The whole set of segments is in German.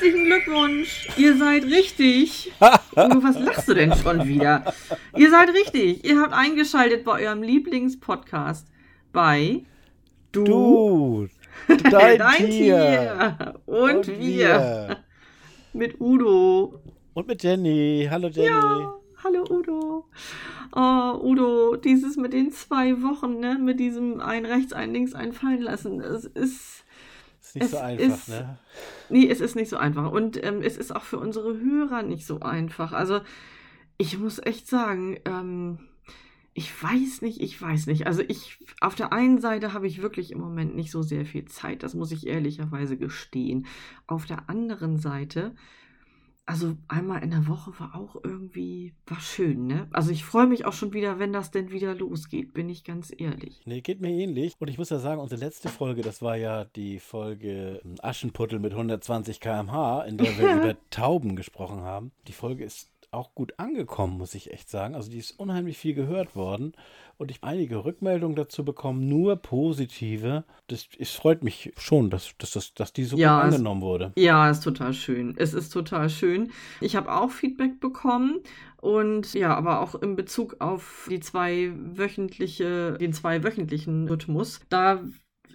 Herzlichen Glückwunsch. Ihr seid richtig. Udo, was lachst du denn schon wieder? Ihr seid richtig. Ihr habt eingeschaltet bei eurem Lieblingspodcast bei Du, Du, dein, Dein Tier. Tier. Und, Und wir. wir. Mit Udo. Und mit Jenny. Hallo Jenny. Ja, hallo Udo. Oh, Udo, dieses mit den zwei Wochen, ne, mit diesem ein rechts, ein links, ein fallen lassen, es ist, Ist nicht Es so einfach, ist- ne? nee, es ist nicht so einfach. Und ähm, es ist auch für unsere Hörer nicht so einfach. Also, ich muss echt sagen, ähm, ich weiß nicht, ich weiß nicht. Also, ich, auf der einen Seite habe ich wirklich im Moment nicht so sehr viel Zeit, das muss ich ehrlicherweise gestehen. Auf der anderen Seite, also einmal in der Woche war auch irgendwie, war schön, ne? Also ich freue mich auch schon wieder, wenn das denn wieder losgeht, bin ich ganz ehrlich. Nee, geht mir ähnlich. Und ich muss ja sagen, unsere letzte Folge, das war ja die Folge ähm, Aschenputtel mit 120 km/h, in der wir über Tauben gesprochen haben. Die Folge ist auch gut angekommen, muss ich echt sagen. Also die ist unheimlich viel gehört worden und ich habe einige Rückmeldungen dazu bekommen, nur positive. Das, es freut mich schon, dass, dass, dass, dass die so Ja, gut es- angenommen wurde. Ja, ist total schön. Es ist total schön. Ich habe auch Feedback bekommen und ja, aber auch in Bezug auf die zwei wöchentliche, den zwei wöchentlichen Rhythmus. Da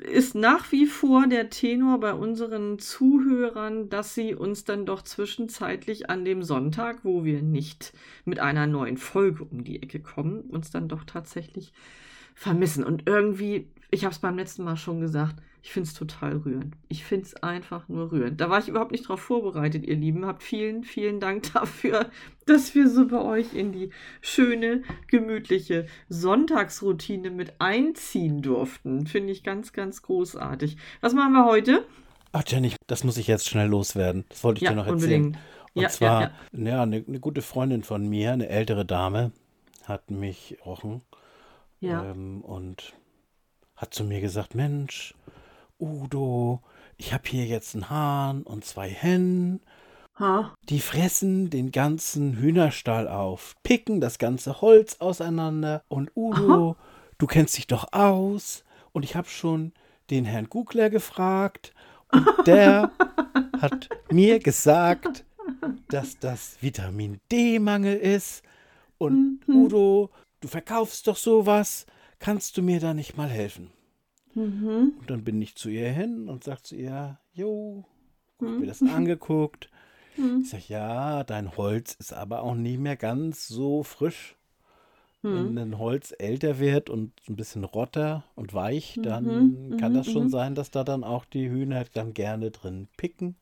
ist nach wie vor der Tenor bei unseren Zuhörern, dass sie uns dann doch zwischenzeitlich an dem Sonntag, wo wir nicht mit einer neuen Folge um die Ecke kommen, uns dann doch tatsächlich vermissen. Und irgendwie, ich habe es beim letzten Mal schon gesagt, ich finde es total rührend. Ich finde es einfach nur rührend. Da war ich überhaupt nicht drauf vorbereitet, ihr Lieben. Habt vielen, vielen Dank dafür, dass wir so bei euch in die schöne, gemütliche Sonntagsroutine mit einziehen durften. Finde ich ganz, ganz großartig. Was machen wir heute? Ach Jenny, das muss ich jetzt schnell loswerden. Das wollte ich ja, dir noch erzählen. unbedingt. Und ja, zwar, ja, ja, eine, eine gute Freundin von mir, eine ältere Dame, hat mich rochen ja. ähm, und hat zu mir gesagt, Mensch, Udo, ich habe hier jetzt einen Hahn und zwei Hennen. Ha. Die fressen den ganzen Hühnerstall auf, picken das ganze Holz auseinander. Und Udo, du kennst dich doch aus. Und ich habe schon den Herrn Gugler gefragt. Und der hat mir gesagt, dass das Vitamin D-Mangel ist. Und Mhm. Udo, du verkaufst doch sowas. Kannst du mir da nicht mal helfen? Mhm. Und dann bin ich zu ihr hin und sag zu ihr, jo, mir Mhm. das angeguckt. Mhm. Ich sag, ja, dein Holz ist aber auch nicht mehr ganz so frisch. Wenn Mhm. ein Holz älter wird und ein bisschen rotter und weich, dann Mhm, kann mhm, das schon mhm. sein, dass da dann auch die Hühner dann gerne drin picken.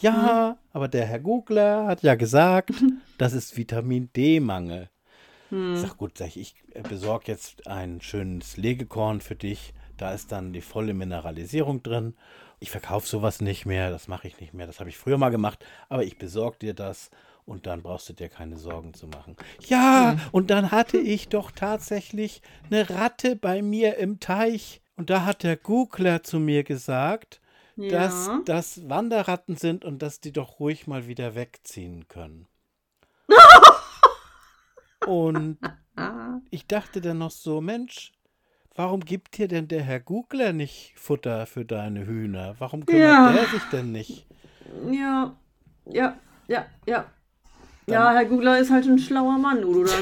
Ja, aber der Herr Gugler hat ja gesagt, das ist Vitamin D-Mangel. Ich Mhm. sag, gut, sag ich, ich besorge jetzt ein schönes Legekorn für dich. Da ist dann die volle Mineralisierung drin. Ich verkaufe sowas nicht mehr, das mache ich nicht mehr. Das habe ich früher mal gemacht, aber ich besorge dir das und dann brauchst du dir keine Sorgen zu machen. Ja, und dann hatte ich doch tatsächlich eine Ratte bei mir im Teich. Und da hat der Googler zu mir gesagt, dass Ja. das Wanderratten sind und dass die doch ruhig mal wieder wegziehen können. und ich dachte dann noch so, Mensch, warum gibt dir denn der Herr Googler nicht Futter für deine Hühner? Warum kümmert Ja. der sich denn nicht? Ja, ja, ja, ja. Dann- Ja, Herr Googler ist halt ein schlauer Mann, Udo. Da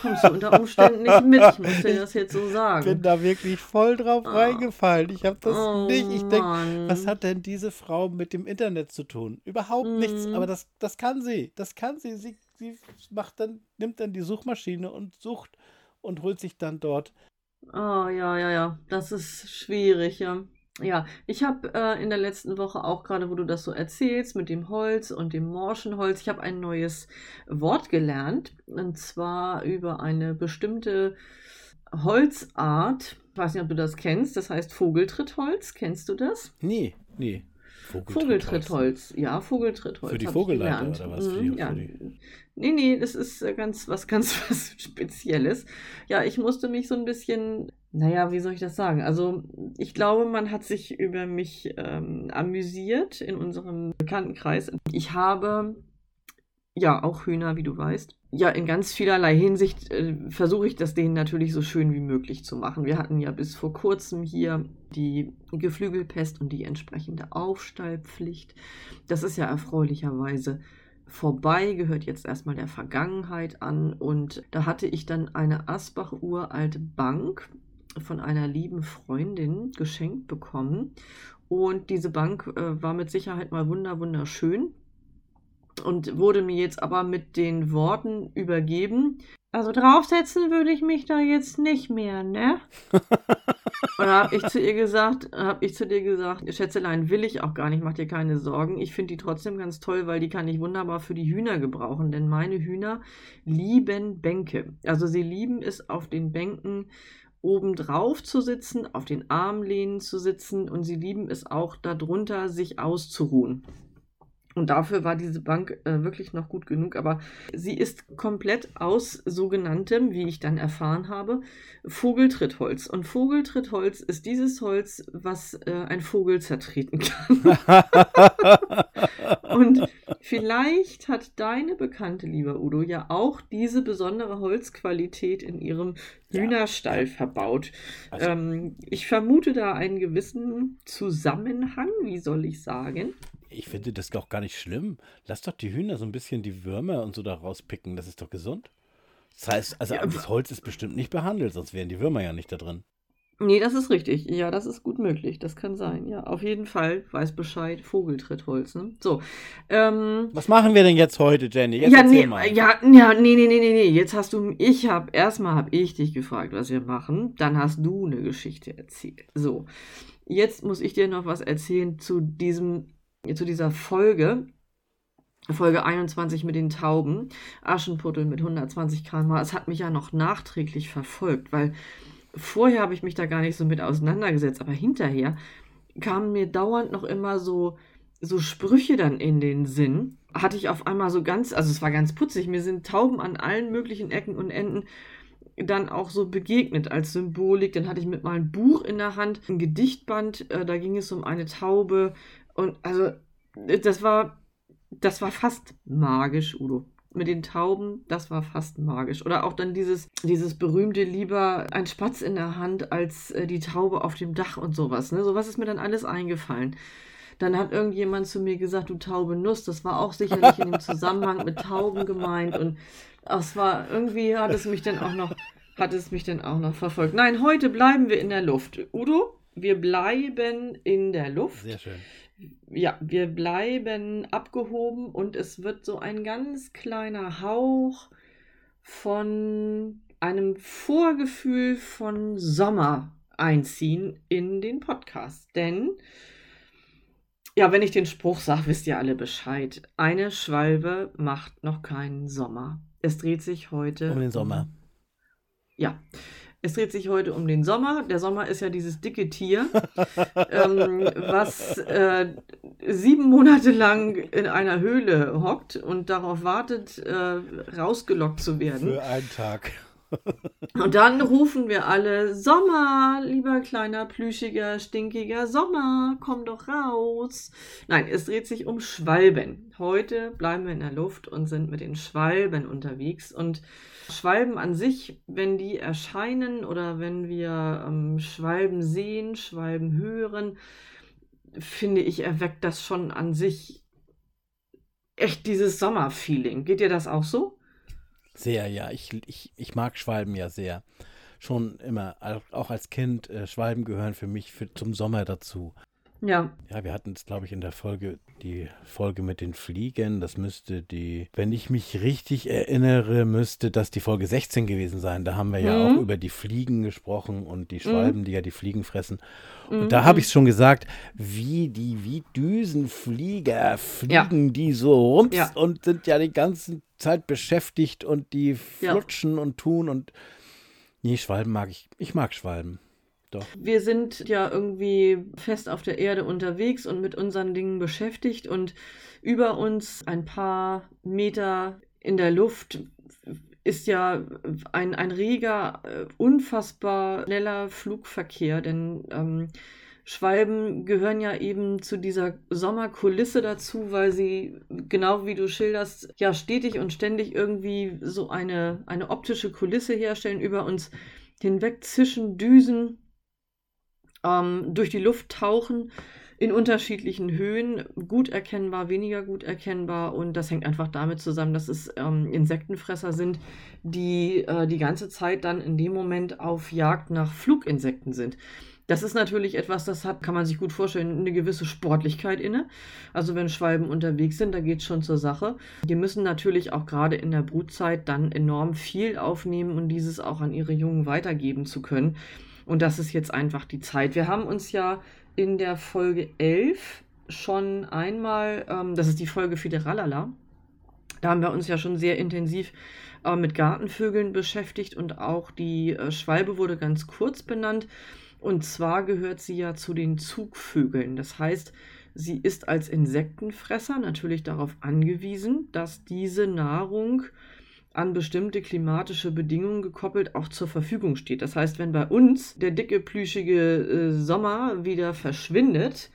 kommst du unter Umständen nicht mit. Ich muss dir das jetzt so Ich bin sagen. da wirklich voll drauf Oh. reingefallen. Ich habe das Oh, nicht. Ich denke, was hat denn diese Frau mit dem Internet zu tun? Überhaupt nichts. Mhm. Aber das, das kann sie. Das kann sie. Sie, sie macht dann, nimmt dann die Suchmaschine und sucht und holt sich dann dort. Oh, ja, ja, ja. Das ist schwierig, ja. Ja, ich habe äh, in der letzten Woche auch gerade, wo du das so erzählst, mit dem Holz und dem morschen Holz, ich habe ein neues Wort gelernt. Und zwar über eine bestimmte Holzart. Ich weiß nicht, ob du das kennst. Das heißt Vogeltrittholz. Kennst du das? Nee, nee. Vogeltrittholz. Ja, Vogeltrittholz. Für die Vogelleiter oder was? Mhm, ja. Nee, nee, das ist äh, ganz was ganz was Spezielles. Ja, ich musste mich so ein bisschen, naja, wie soll ich das sagen? Also, ich glaube, man hat sich über mich ähm, amüsiert in unserem Bekanntenkreis. Ich habe Ja, auch Hühner, wie du weißt. Ja, in ganz vielerlei Hinsicht äh, versuche ich das denen natürlich so schön wie möglich zu machen. Wir hatten ja bis vor kurzem hier die Geflügelpest und die entsprechende Aufstallpflicht. Das ist ja erfreulicherweise vorbei, gehört jetzt erstmal der Vergangenheit an. Und da hatte ich dann eine Asbach uralte Bank von einer lieben Freundin geschenkt bekommen. Und diese Bank äh, war mit Sicherheit mal wunder wunderschön und wurde mir jetzt aber mit den Worten übergeben. Also draufsetzen würde ich mich da jetzt nicht mehr, ne? und da habe ich zu ihr gesagt, habe ich zu dir gesagt, Schätzelein will ich auch gar nicht, mach dir keine Sorgen. Ich finde die trotzdem ganz toll, weil die kann ich wunderbar für die Hühner gebrauchen, denn meine Hühner lieben Bänke. Also sie lieben es auf den Bänken oben drauf zu sitzen, auf den Armlehnen zu sitzen und sie lieben es auch darunter, sich auszuruhen. Und dafür war diese Bank äh, wirklich noch gut genug. Aber sie ist komplett aus sogenanntem, wie ich dann erfahren habe, Vogeltrittholz. Und Vogeltrittholz ist dieses Holz, was äh, ein Vogel zertreten kann. Und vielleicht hat deine Bekannte, lieber Udo, ja auch diese besondere Holzqualität in ihrem Hühnerstall ja. verbaut. Also, ähm, ich vermute da einen gewissen Zusammenhang, wie soll ich sagen? Ich finde das doch gar nicht schlimm. Lass doch die Hühner so ein bisschen die Würmer und so da rauspicken. Das ist doch gesund. Das heißt, also ja, das Holz ist bestimmt nicht behandelt, sonst wären die Würmer ja nicht da drin. Nee, das ist richtig. Ja, das ist gut möglich. Das kann sein. Ja, auf jeden Fall. Weiß Bescheid. Vogeltrittholz. Ne? So. Ähm, Was machen wir denn jetzt heute, Jenny? Jetzt ja, nee, mal. ja, ja, nee, nee, nee, nee, nee. Jetzt hast du, ich habe, erstmal habe ich dich gefragt, was wir machen. Dann hast du eine Geschichte erzählt. So. Jetzt muss ich dir noch was erzählen zu diesem zu dieser Folge, Folge 21 mit den Tauben, Aschenputtel mit 120 km/h, es hat mich ja noch nachträglich verfolgt, weil vorher habe ich mich da gar nicht so mit auseinandergesetzt, aber hinterher kamen mir dauernd noch immer so, so Sprüche dann in den Sinn. Hatte ich auf einmal so ganz, also es war ganz putzig, mir sind Tauben an allen möglichen Ecken und Enden dann auch so begegnet als Symbolik. Dann hatte ich mit meinem Buch in der Hand ein Gedichtband, äh, da ging es um eine Taube, und also, das war, das war fast magisch, Udo. Mit den Tauben, das war fast magisch. Oder auch dann dieses, dieses berühmte lieber ein Spatz in der Hand als äh, die Taube auf dem Dach und sowas. Ne? Sowas ist mir dann alles eingefallen. Dann hat irgendjemand zu mir gesagt, du taube Nuss, das war auch sicherlich in dem Zusammenhang mit Tauben gemeint. Und es war, irgendwie hat es mich dann auch noch, hat es mich dann auch noch verfolgt. Nein, heute bleiben wir in der Luft. Udo, wir bleiben in der Luft. Sehr schön ja, wir bleiben abgehoben und es wird so ein ganz kleiner Hauch von einem Vorgefühl von Sommer einziehen in den Podcast. Denn, ja, wenn ich den Spruch sage, wisst ihr alle Bescheid. Eine Schwalbe macht noch keinen Sommer. Es dreht sich heute um den Sommer. Ja. Es dreht sich heute um den Sommer. Der Sommer ist ja dieses dicke Tier, ähm, was äh, sieben Monate lang in einer Höhle hockt und darauf wartet, äh, rausgelockt zu werden. Für einen Tag. Und dann rufen wir alle, Sommer, lieber kleiner, plüschiger, stinkiger Sommer, komm doch raus. Nein, es dreht sich um Schwalben. Heute bleiben wir in der Luft und sind mit den Schwalben unterwegs. Und Schwalben an sich, wenn die erscheinen oder wenn wir ähm, Schwalben sehen, Schwalben hören, finde ich, erweckt das schon an sich echt dieses Sommerfeeling. Geht dir das auch so? Sehr, ja. Ich, ich, ich mag Schwalben ja sehr. Schon immer, auch als Kind, äh, Schwalben gehören für mich für, zum Sommer dazu. Ja. Ja, wir hatten es, glaube ich, in der Folge, die Folge mit den Fliegen. Das müsste die, wenn ich mich richtig erinnere, müsste das die Folge 16 gewesen sein. Da haben wir ja mhm. auch über die Fliegen gesprochen und die Schwalben, mhm. die ja die Fliegen fressen. Und mhm. da habe ich es schon gesagt, wie die, wie Düsenflieger fliegen ja. die so rum ja. und sind ja die ganze Zeit beschäftigt und die flutschen ja. und tun und nee, Schwalben mag ich. Ich mag Schwalben. Doch. Wir sind ja irgendwie fest auf der Erde unterwegs und mit unseren Dingen beschäftigt und über uns ein paar Meter in der Luft ist ja ein, ein reger, äh, unfassbar schneller Flugverkehr, denn ähm, Schwalben gehören ja eben zu dieser Sommerkulisse dazu, weil sie, genau wie du schilderst, ja stetig und ständig irgendwie so eine, eine optische Kulisse herstellen, über uns hinweg zischen, düsen, ähm, durch die Luft tauchen in unterschiedlichen Höhen, gut erkennbar, weniger gut erkennbar. Und das hängt einfach damit zusammen, dass es ähm, Insektenfresser sind, die äh, die ganze Zeit dann in dem Moment auf Jagd nach Fluginsekten sind. Das ist natürlich etwas, das hat, kann man sich gut vorstellen, eine gewisse Sportlichkeit inne. Also wenn Schwalben unterwegs sind, da geht es schon zur Sache. Die müssen natürlich auch gerade in der Brutzeit dann enorm viel aufnehmen und dieses auch an ihre Jungen weitergeben zu können. Und das ist jetzt einfach die Zeit. Wir haben uns ja in der Folge 11 schon einmal, ähm, das ist die Folge Fideralala, da haben wir uns ja schon sehr intensiv äh, mit Gartenvögeln beschäftigt und auch die äh, Schwalbe wurde ganz kurz benannt. Und zwar gehört sie ja zu den Zugvögeln. Das heißt, sie ist als Insektenfresser natürlich darauf angewiesen, dass diese Nahrung an bestimmte klimatische Bedingungen gekoppelt auch zur Verfügung steht. Das heißt, wenn bei uns der dicke, plüschige äh, Sommer wieder verschwindet,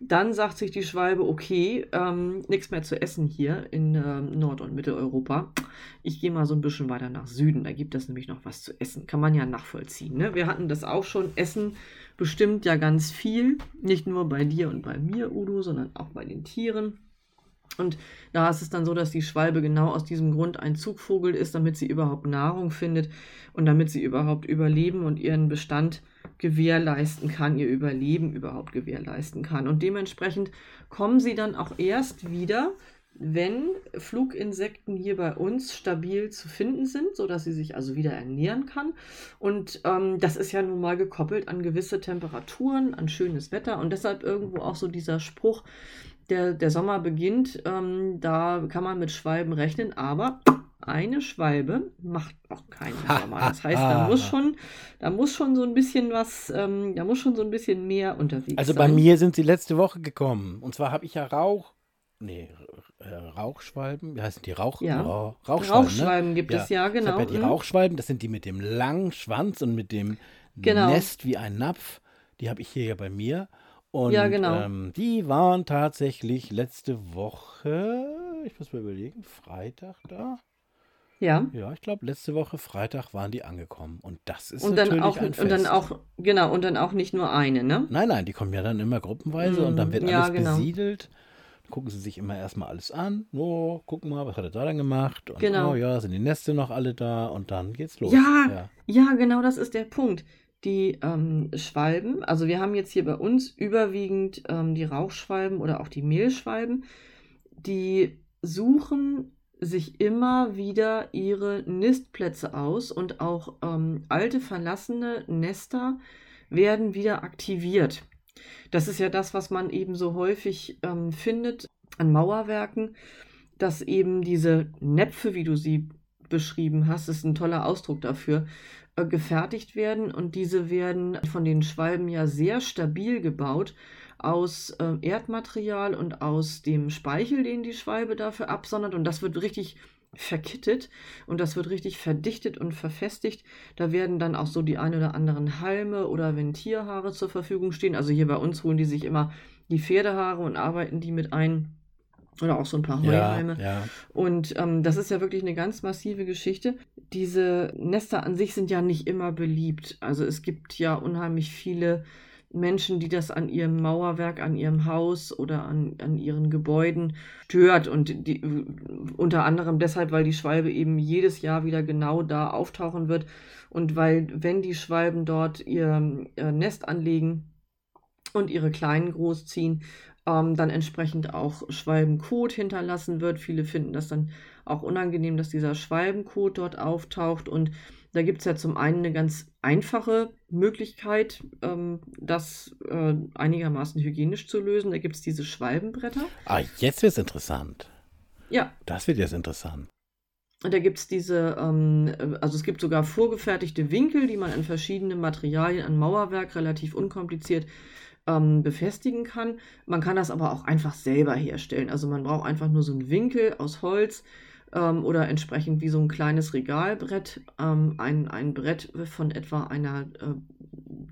dann sagt sich die Schwalbe, okay, ähm, nichts mehr zu essen hier in äh, Nord- und Mitteleuropa. Ich gehe mal so ein bisschen weiter nach Süden, da gibt es nämlich noch was zu essen. Kann man ja nachvollziehen. Ne? Wir hatten das auch schon. Essen bestimmt ja ganz viel. Nicht nur bei dir und bei mir, Udo, sondern auch bei den Tieren. Und da ist es dann so, dass die Schwalbe genau aus diesem Grund ein Zugvogel ist, damit sie überhaupt Nahrung findet und damit sie überhaupt überleben und ihren Bestand gewährleisten kann, ihr Überleben überhaupt gewährleisten kann. Und dementsprechend kommen sie dann auch erst wieder, wenn Fluginsekten hier bei uns stabil zu finden sind, sodass sie sich also wieder ernähren kann. Und ähm, das ist ja nun mal gekoppelt an gewisse Temperaturen, an schönes Wetter und deshalb irgendwo auch so dieser Spruch, der, der Sommer beginnt, ähm, da kann man mit Schwalben rechnen, aber eine Schwalbe macht auch keinen Sommer. Das heißt, da muss schon, da muss schon so ein bisschen was, ähm, da muss schon so ein bisschen mehr unterwegs also sein. Also bei mir sind sie letzte Woche gekommen. Und zwar habe ich ja Rauch, nee, äh, Rauchschwalben, wie heißen die? Rauch, ja. Rauch, Rauchschwalben, Rauchschwalben ne? gibt ja. es, ja, genau. Ja die mhm. Rauchschwalben, das sind die mit dem langen Schwanz und mit dem genau. Nest wie ein Napf. Die habe ich hier ja bei mir. Und ja, genau. ähm, die waren tatsächlich letzte Woche, ich muss mal überlegen, Freitag da. Ja. Ja, ich glaube, letzte Woche Freitag waren die angekommen. Und das ist und natürlich dann auch, ein Fest. Und dann auch, genau, und dann auch nicht nur eine, ne? Nein, nein, die kommen ja dann immer gruppenweise mm, und dann wird ja, alles genau. besiedelt. Dann gucken sie sich immer erstmal alles an. Oh, gucken mal, was hat er da dann gemacht? Und Genau. oh ja, sind die Neste noch alle da? Und dann geht's los. Ja, ja. Ja, genau das ist der Punkt. Die ähm, Schwalben, also wir haben jetzt hier bei uns überwiegend ähm, die Rauchschwalben oder auch die Mehlschwalben, die suchen sich immer wieder ihre Nistplätze aus und auch ähm, alte verlassene Nester werden wieder aktiviert. Das ist ja das, was man eben so häufig ähm, findet an Mauerwerken, dass eben diese Näpfe, wie du sie beschrieben hast, ist ein toller Ausdruck dafür, äh, gefertigt werden und diese werden von den Schwalben ja sehr stabil gebaut aus äh, Erdmaterial und aus dem Speichel, den die Schwalbe dafür absondert und das wird richtig verkittet und das wird richtig verdichtet und verfestigt. Da werden dann auch so die ein oder anderen Halme oder wenn Tierhaare zur Verfügung stehen. Also hier bei uns holen die sich immer die Pferdehaare und arbeiten die mit ein. Oder auch so ein paar Heuhalme. Ja, ja. Und ähm, das ist ja wirklich eine ganz massive Geschichte. Diese Nester an sich sind ja nicht immer beliebt. Also es gibt ja unheimlich viele Menschen, die das an ihrem Mauerwerk, an ihrem Haus oder an, an ihren Gebäuden stört. Und die, unter anderem deshalb, weil die Schwalbe eben jedes Jahr wieder genau da auftauchen wird. Und weil, wenn die Schwalben dort ihr, ihr Nest anlegen und ihre Kleinen großziehen, ähm, dann entsprechend auch Schwalbenkot hinterlassen wird. Viele finden das dann auch unangenehm, dass dieser Schwalbenkot dort auftaucht. Und da gibt es ja zum einen eine ganz einfache Möglichkeit, ähm, das äh, einigermaßen hygienisch zu lösen. Da gibt es diese Schwalbenbretter. Ah, jetzt wird es interessant. Ja. Das wird jetzt interessant. Und da gibt es diese, ähm, also es gibt sogar vorgefertigte Winkel, die man in verschiedenen Materialien an Mauerwerk relativ unkompliziert ähm, befestigen kann. Man kann das aber auch einfach selber herstellen. Also man braucht einfach nur so einen Winkel aus Holz, ähm, oder entsprechend wie so ein kleines Regalbrett, ähm, ein, ein Brett von etwa einer äh,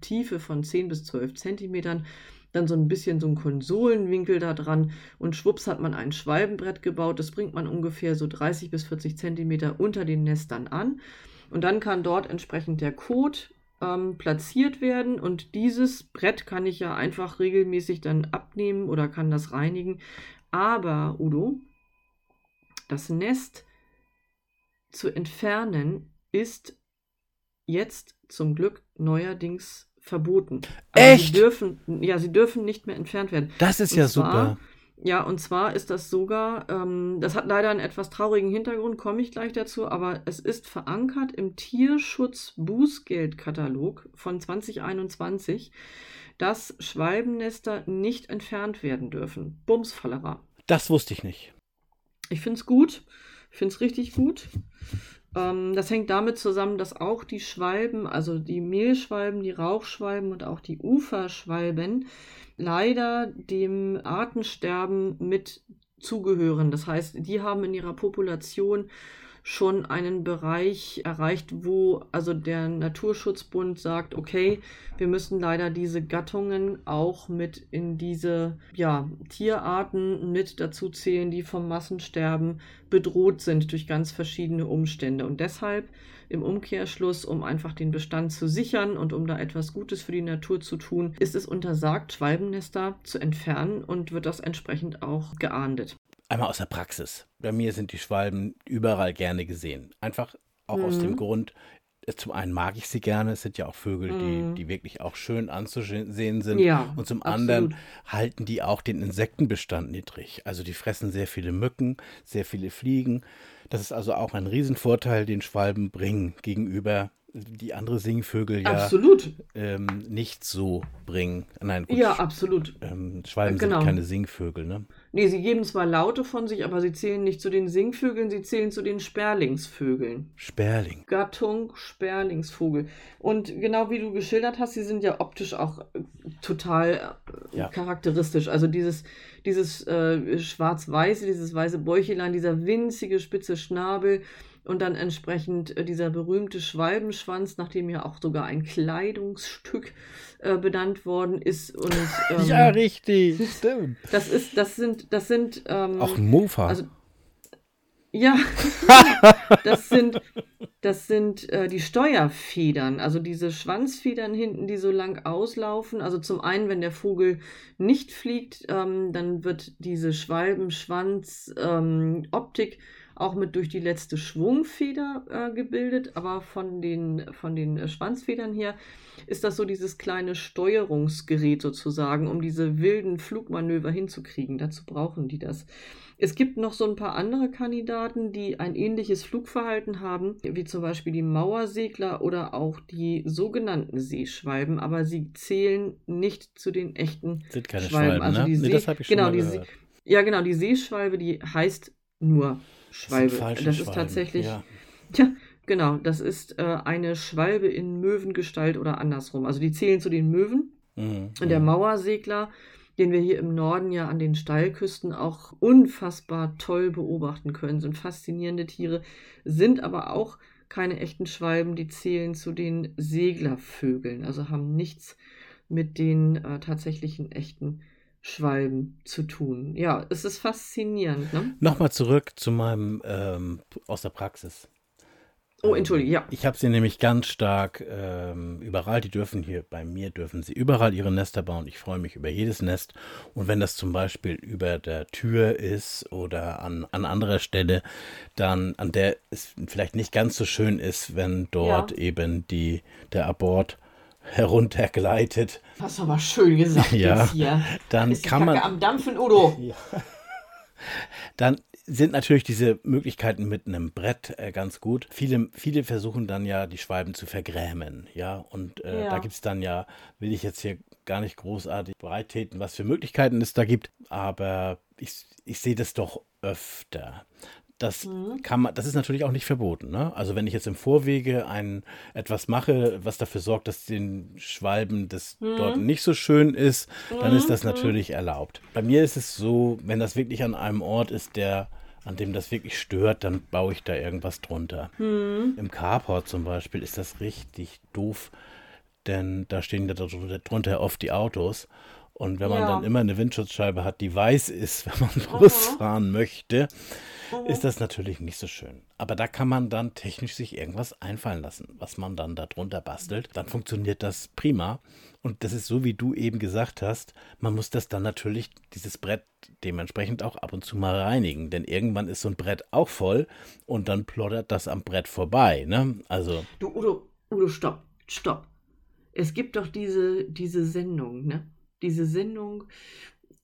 Tiefe von 10 bis 12 Zentimetern, dann so ein bisschen so ein Konsolenwinkel da dran und schwupps hat man ein Schwalbenbrett gebaut. Das bringt man ungefähr so 30 bis 40 Zentimeter unter den Nestern an. Und dann kann dort entsprechend der Kot ähm, platziert werden und dieses Brett kann ich ja einfach regelmäßig dann abnehmen oder kann das reinigen. Aber, Udo, das Nest zu entfernen ist jetzt zum Glück neuerdings verboten. Also Echt? Sie dürfen, ja, sie dürfen nicht mehr entfernt werden. Das ist und ja super. Ja, und zwar ist das sogar, ähm, das hat leider einen etwas traurigen Hintergrund, komme ich gleich dazu, aber es ist verankert im Tierschutz-Bußgeldkatalog von 2021, dass Schwalbennester nicht entfernt werden dürfen. Bumsfallera. Das wusste ich nicht. Ich finde es gut. Ich finde es richtig gut. Ähm, das hängt damit zusammen, dass auch die Schwalben, also die Mehlschwalben, die Rauchschwalben und auch die Uferschwalben leider dem Artensterben mit zugehören. Das heißt, die haben in ihrer Population schon einen Bereich erreicht, wo also der Naturschutzbund sagt, okay, wir müssen leider diese Gattungen auch mit in diese ja, Tierarten mit dazu zählen, die vom Massensterben bedroht sind durch ganz verschiedene Umstände. Und deshalb im Umkehrschluss, um einfach den Bestand zu sichern und um da etwas Gutes für die Natur zu tun, ist es untersagt, Schwalbennester zu entfernen und wird das entsprechend auch geahndet. Einmal aus der Praxis. Bei mir sind die Schwalben überall gerne gesehen. Einfach auch mhm. aus dem mhm. Grund, äh, zum einen mag ich sie gerne, es sind ja auch Vögel, mhm. die, die wirklich auch schön anzusehen sind. Ja, und zum absolut. anderen halten die auch den Insektenbestand niedrig. Also die fressen sehr viele Mücken, sehr viele Fliegen. Das ist also auch ein Riesenvorteil, den Schwalben bringen gegenüber die andere Singvögel ja absolut. Ähm, nicht so bringen. Nein, gut, ja, absolut. Ähm, Schwalben genau. sind keine Singvögel, ne? Nee, sie geben zwar Laute von sich, aber sie zählen nicht zu den Singvögeln, sie zählen zu den Sperlingsvögeln. Sperling. Gattung Sperlingsvogel. Und genau wie du geschildert hast, sie sind ja optisch auch äh, total äh, ja. charakteristisch. Also dieses, dieses äh, schwarz-weiße, dieses weiße Bäuchelein, dieser winzige spitze Schnabel und dann entsprechend äh, dieser berühmte Schwalbenschwanz, nachdem ja auch sogar ein Kleidungsstück äh, benannt worden ist. Und, ähm, ja, richtig, stimmt. Das ist, das sind, das sind ähm, auch ein Mofa. Also, ja, das sind, das sind äh, die Steuerfedern, also diese Schwanzfedern hinten, die so lang auslaufen. Also zum einen, wenn der Vogel nicht fliegt, ähm, dann wird diese Schwalbenschwanz-Optik ähm, auch mit durch die letzte Schwungfeder äh, gebildet, aber von den, von den äh, Schwanzfedern her ist das so dieses kleine Steuerungsgerät sozusagen, um diese wilden Flugmanöver hinzukriegen. Dazu brauchen die das. Es gibt noch so ein paar andere Kandidaten, die ein ähnliches Flugverhalten haben, wie zum Beispiel die Mauersegler oder auch die sogenannten Seeschwalben, aber sie zählen nicht zu den echten Sind keine Schwalben. Schwalben also ne? die See nee, das ich schon genau, die See ja, genau, die Seeschwalbe, die heißt nur Schwalbe. Das, das ist tatsächlich. Ja. Tja, genau, das ist äh, eine Schwalbe in Möwengestalt oder andersrum. Also die zählen zu den Möwen. Mhm, Und der Mauersegler, den wir hier im Norden ja an den Steilküsten auch unfassbar toll beobachten können, sind faszinierende Tiere, sind aber auch keine echten Schwalben, die zählen zu den Seglervögeln, also haben nichts mit den äh, tatsächlichen echten Schwalben zu tun. Ja, es ist faszinierend. Ne? Nochmal zurück zu meinem ähm, aus der Praxis. Oh, entschuldige, ja. Ich habe sie nämlich ganz stark ähm, überall, die dürfen hier, bei mir dürfen sie überall ihre Nester bauen. Ich freue mich über jedes Nest. Und wenn das zum Beispiel über der Tür ist oder an, an anderer Stelle, dann an der es vielleicht nicht ganz so schön ist, wenn dort ja. eben die, der Abort heruntergleitet. Das ist aber schön gesagt ja, hier. Dann ist kann man am Dampfen, Udo. Ja. Dann sind natürlich diese Möglichkeiten mit einem Brett äh, ganz gut. Viele, viele versuchen dann ja, die Schwalben zu vergrämen. Ja, und äh, ja. da gibt es dann ja, will ich jetzt hier gar nicht großartig breittäten, was für Möglichkeiten es da gibt, aber ich, ich sehe das doch öfter. Das mhm. kann man, das ist natürlich auch nicht verboten. Ne? Also wenn ich jetzt im Vorwege ein etwas mache, was dafür sorgt, dass den Schwalben das mhm. dort nicht so schön ist, dann ist das mhm. natürlich erlaubt. Bei mir ist es so, wenn das wirklich an einem Ort ist, der an dem das wirklich stört, dann baue ich da irgendwas drunter. Hm. Im Carport zum Beispiel ist das richtig doof, denn da stehen ja drunter oft die Autos. Und wenn man Ja. dann immer eine Windschutzscheibe hat, die weiß ist, wenn man Bus fahren möchte, Mhm. ist das natürlich nicht so schön. Aber da kann man dann technisch sich irgendwas einfallen lassen, was man dann da drunter bastelt. Dann funktioniert das prima. Und das ist so, wie du eben gesagt hast, man muss das dann natürlich, dieses Brett dementsprechend auch ab und zu mal reinigen. Denn irgendwann ist so ein Brett auch voll und dann ploddert das am Brett vorbei. Ne? Also, Du, Udo, Udo, stopp, stopp. Es gibt doch diese, diese Sendung, ne? Diese Sendung,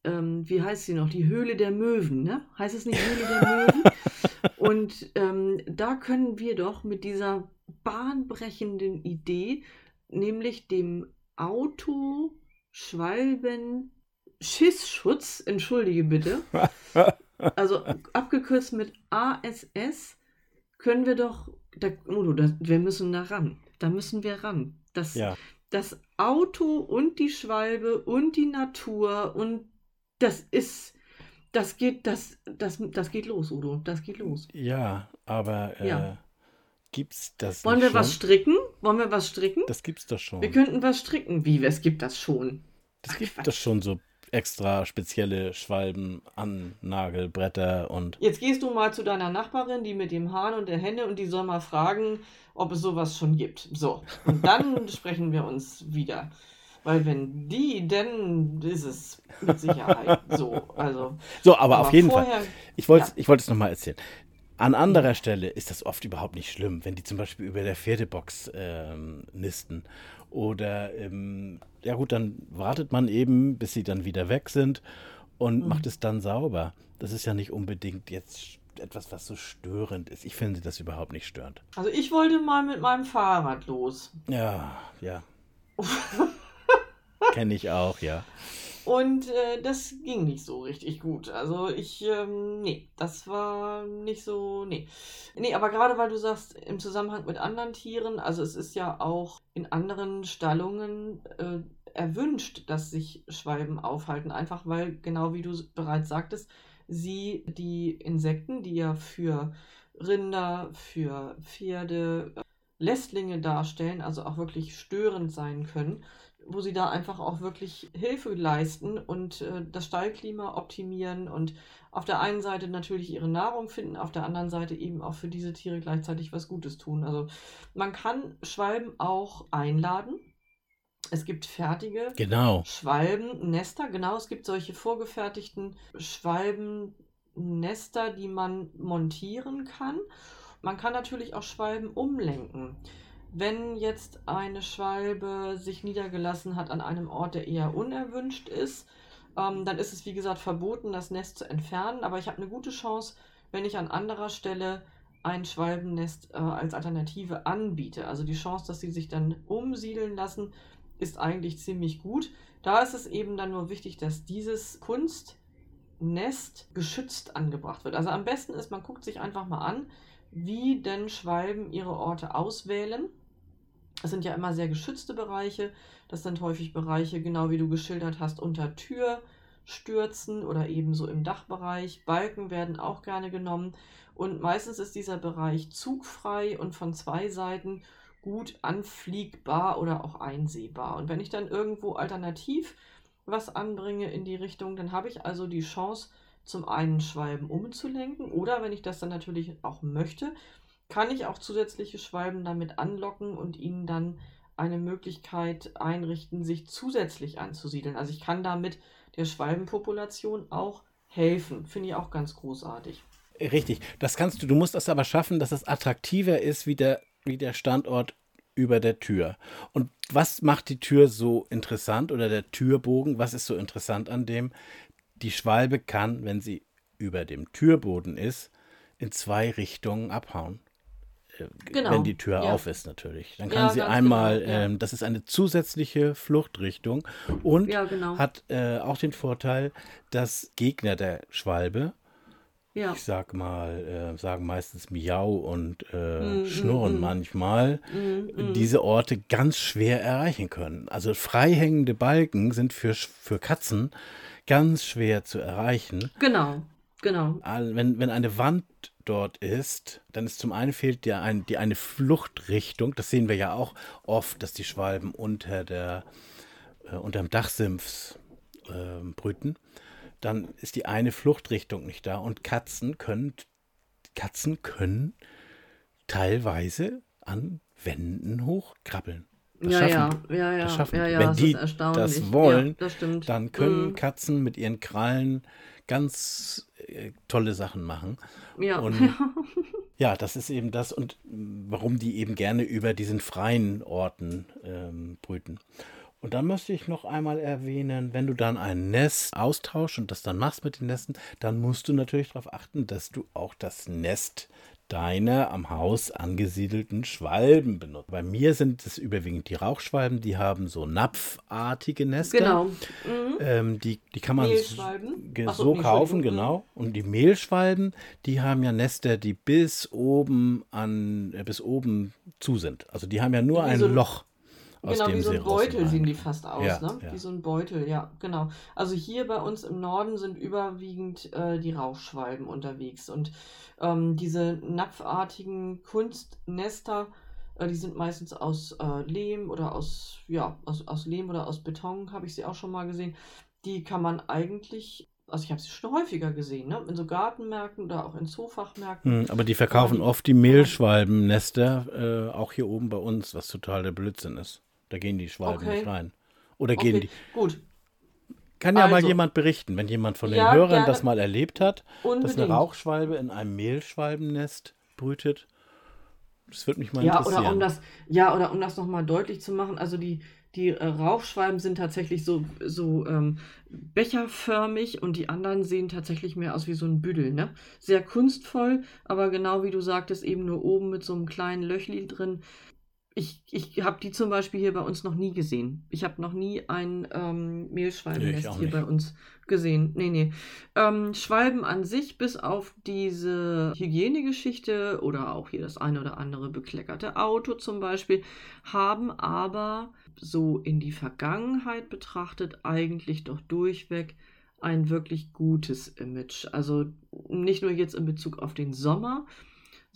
ähm, wie heißt sie noch? Die Höhle der Möwen, ne? Heißt es nicht Höhle der Möwen? Und ähm, da können wir doch mit dieser bahnbrechenden Idee, nämlich dem Auto, Schwalben, Schissschutz, entschuldige bitte, also abgekürzt mit ASS, können wir doch, da, Udo, da, wir müssen da ran. Da müssen wir ran. Das, ja. Das Auto und die Schwalbe und die Natur und das ist, das geht, das, das, das geht los, Udo. Das geht los. Ja, aber äh, Ja. gibt's das Wollen nicht wir was schon? stricken? Wollen wir was stricken? Das gibt's doch schon. Wir könnten was stricken. Wie? Es gibt das schon. Das Ach, gibt Quatsch. doch schon so extra spezielle Schwalben, Annagelbretter und Jetzt gehst du mal zu deiner Nachbarin, die mit dem Hahn und der Henne, und die soll mal fragen, ob es sowas schon gibt. So. Und dann sprechen wir uns wieder. Weil wenn die, dann ist es mit Sicherheit so. Also, so, aber, auf jeden Fall. vorher, Ich wollte Ja. ich wollte es nochmal erzählen. An anderer Stelle ist das oft überhaupt nicht schlimm, wenn die zum Beispiel über der Pferdebox ähm, nisten. Oder, ähm, ja gut, dann wartet man eben, bis sie dann wieder weg sind und Mhm. macht es dann sauber. Das ist ja nicht unbedingt jetzt etwas, was so störend ist. Ich finde das überhaupt nicht störend. Also ich wollte mal mit meinem Fahrrad los. Ja, ja. Kenne ich auch, ja. Und äh, das ging nicht so richtig gut. Also ich, ähm, nee, das war nicht so, nee. Nee, aber gerade weil du sagst, im Zusammenhang mit anderen Tieren, also es ist ja auch in anderen Stallungen äh, erwünscht, dass sich Schwalben aufhalten, einfach weil, genau wie du bereits sagtest, sie die Insekten, die ja für Rinder, für Pferde, äh, Lästlinge darstellen, also auch wirklich störend sein können, wo sie da einfach auch wirklich Hilfe leisten und äh, das Stallklima optimieren und auf der einen Seite natürlich ihre Nahrung finden, auf der anderen Seite eben auch für diese Tiere gleichzeitig was Gutes tun. Also man kann Schwalben auch einladen. Es gibt fertige Genau. Schwalbennester, genau, es gibt solche vorgefertigten Schwalbennester, die man montieren kann. Man kann natürlich auch Schwalben umlenken. Wenn jetzt eine Schwalbe sich niedergelassen hat an einem Ort, der eher unerwünscht ist, ähm, dann ist es wie gesagt verboten, das Nest zu entfernen. Aber ich habe eine gute Chance, wenn ich an anderer Stelle ein Schwalbennest äh, als Alternative anbiete. Also die Chance, dass sie sich dann umsiedeln lassen, ist eigentlich ziemlich gut. Da ist es eben dann nur wichtig, dass dieses Kunstnest geschützt angebracht wird. Also am besten ist, man guckt sich einfach mal an, wie denn Schwalben ihre Orte auswählen. Es sind ja immer sehr geschützte Bereiche. Das sind häufig Bereiche, genau wie du geschildert hast, unter Türstürzen oder ebenso im Dachbereich. Balken werden auch gerne genommen. Und meistens ist dieser Bereich zugfrei und von zwei Seiten gut anfliegbar oder auch einsehbar. Und wenn ich dann irgendwo alternativ was anbringe in die Richtung, dann habe ich also die Chance, zum einen Schwalben umzulenken oder wenn ich das dann natürlich auch möchte, kann ich auch zusätzliche Schwalben damit anlocken und ihnen dann eine Möglichkeit einrichten, sich zusätzlich anzusiedeln. Also ich kann damit der Schwalbenpopulation auch helfen. Finde ich auch ganz großartig. Richtig, das kannst du. Du musst das aber schaffen, dass es attraktiver ist wie der, wie der Standort über der Tür. Und was macht die Tür so interessant oder der Türbogen? Was ist so interessant an dem? Die Schwalbe kann, wenn sie über dem Türboden ist, in zwei Richtungen abhauen. Genau, Wenn die Tür ja. auf ist, natürlich. Dann kann Ja, sie einmal, genau, ähm, das ist eine zusätzliche Fluchtrichtung und Ja, genau. hat äh, auch den Vorteil, dass Gegner der Schwalbe, ich sag mal, äh, sagen meistens Miau und äh, Mm, Schnurren mm, manchmal, Mm, diese Orte ganz schwer erreichen können. Also freihängende Balken sind für, für Katzen ganz schwer zu erreichen. Genau. Genau. Wenn, wenn eine Wand dort ist, dann ist zum einen fehlt ja ein, die eine Fluchtrichtung. Das sehen wir ja auch oft, dass die Schwalben unter der äh, unterm Dachsims äh, brüten. Dann ist die eine Fluchtrichtung nicht da und Katzen können Katzen können teilweise an Wänden hochkrabbeln. Das ja, schaffen, ja, ja, ja, das schaffen. ja, ja, Wenn die das wollen, ja, das dann können mhm. Katzen mit ihren Krallen ganz äh, tolle Sachen machen. Ja. Und ja, das ist eben das und warum die eben gerne über diesen freien Orten ähm, brüten. Und dann möchte ich noch einmal erwähnen, wenn du dann ein Nest austauschst und das dann machst mit den Nesten, dann musst du natürlich darauf achten, dass du auch das Nest deiner am Haus angesiedelten Schwalben benutzt. Bei mir sind es überwiegend die Rauchschwalben, die haben so napfartige Nester. Genau. Mhm. Ähm, die, die kann man so, so, kaufen, genau. Und die Mehlschwalben, die haben ja Nester, die bis oben an, äh, bis oben zu sind. Also die haben ja nur Wie ein Loch. Aus Genau, wie so ein Beutel sehen die fast aus, Ja, ne? ja. Wie so ein Beutel, ja, genau. Also hier bei uns im Norden sind überwiegend äh, die Rauchschwalben unterwegs und ähm, diese napfartigen Kunstnester, äh, die sind meistens aus äh, Lehm oder aus, ja, aus, aus Lehm oder aus Beton, habe ich sie auch schon mal gesehen. Die kann man eigentlich, also ich habe sie schon häufiger gesehen, ne? In so Gartenmärkten oder auch in Zoofachmärkten. Hm, aber die verkaufen die- oft die Mehlschwalbennester, äh, auch hier oben bei uns, was total der Blödsinn ist. Da gehen die Schwalben Okay. nicht rein. Oder gehen Okay, die. gut, Kann ja mal Also- jemand berichten, wenn jemand von den Ja, Hörern gerne. das mal erlebt hat, dass eine unbedingt. Rauchschwalbe in einem Mehlschwalbennest brütet. Das würde mich mal Ja, interessieren. oder um das, ja, oder um das nochmal deutlich zu machen, also die, die äh, Rauchschwalben sind tatsächlich so, so ähm, becherförmig und die anderen sehen tatsächlich mehr aus wie so ein Büdel, ne? Sehr kunstvoll, aber genau wie du sagtest, eben nur oben mit so einem kleinen Löchli drin. Ich, ich habe die zum Beispiel hier bei uns noch nie gesehen. Ich habe noch nie ein ähm, Nee, ich Mehlschwalbennest auch hier bei uns gesehen. Nee, nee. Ähm, Schwalben an sich, bis auf diese Hygienegeschichte oder auch hier das eine oder andere bekleckerte Auto zum Beispiel, haben aber so in die Vergangenheit betrachtet eigentlich doch durchweg ein wirklich gutes Image. Also nicht nur jetzt in Bezug auf den Sommer,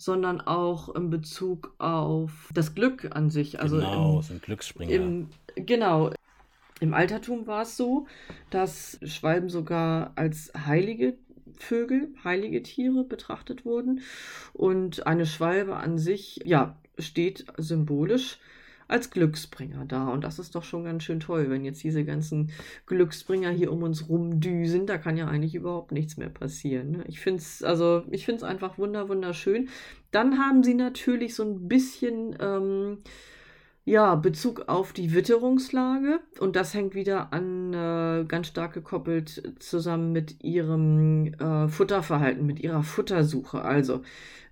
sondern auch in Bezug auf das Glück an sich. Also genau, im, sind Glücksspringer. im, genau. Im Altertum war es so, dass Schwalben sogar als heilige Vögel, heilige Tiere betrachtet wurden. Und eine Schwalbe an sich, ja, steht symbolisch als Glücksbringer da. Und das ist doch schon ganz schön toll, wenn jetzt diese ganzen Glücksbringer hier um uns rumdüsen. Da kann ja eigentlich überhaupt nichts mehr passieren. Ne? Ich finde es also, einfach wunder, wunderschön. Dann haben sie natürlich so ein bisschen. Ähm, ja, Bezug auf die Witterungslage und das hängt wieder an äh, ganz stark gekoppelt zusammen mit ihrem äh, Futterverhalten, mit ihrer Futtersuche. Also,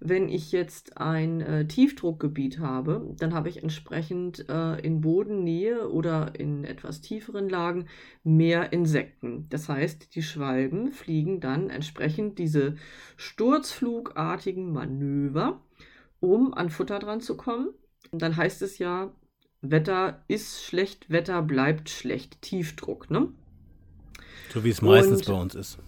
wenn ich jetzt ein äh, Tiefdruckgebiet habe, dann habe ich entsprechend äh, in Bodennähe oder in etwas tieferen Lagen mehr Insekten. Das heißt, die Schwalben fliegen dann entsprechend diese sturzflugartigen Manöver, um an Futter dran zu kommen. Und dann heißt es ja, Wetter ist schlecht, Wetter bleibt schlecht. Tiefdruck, ne? so wie es meistens und- bei uns ist.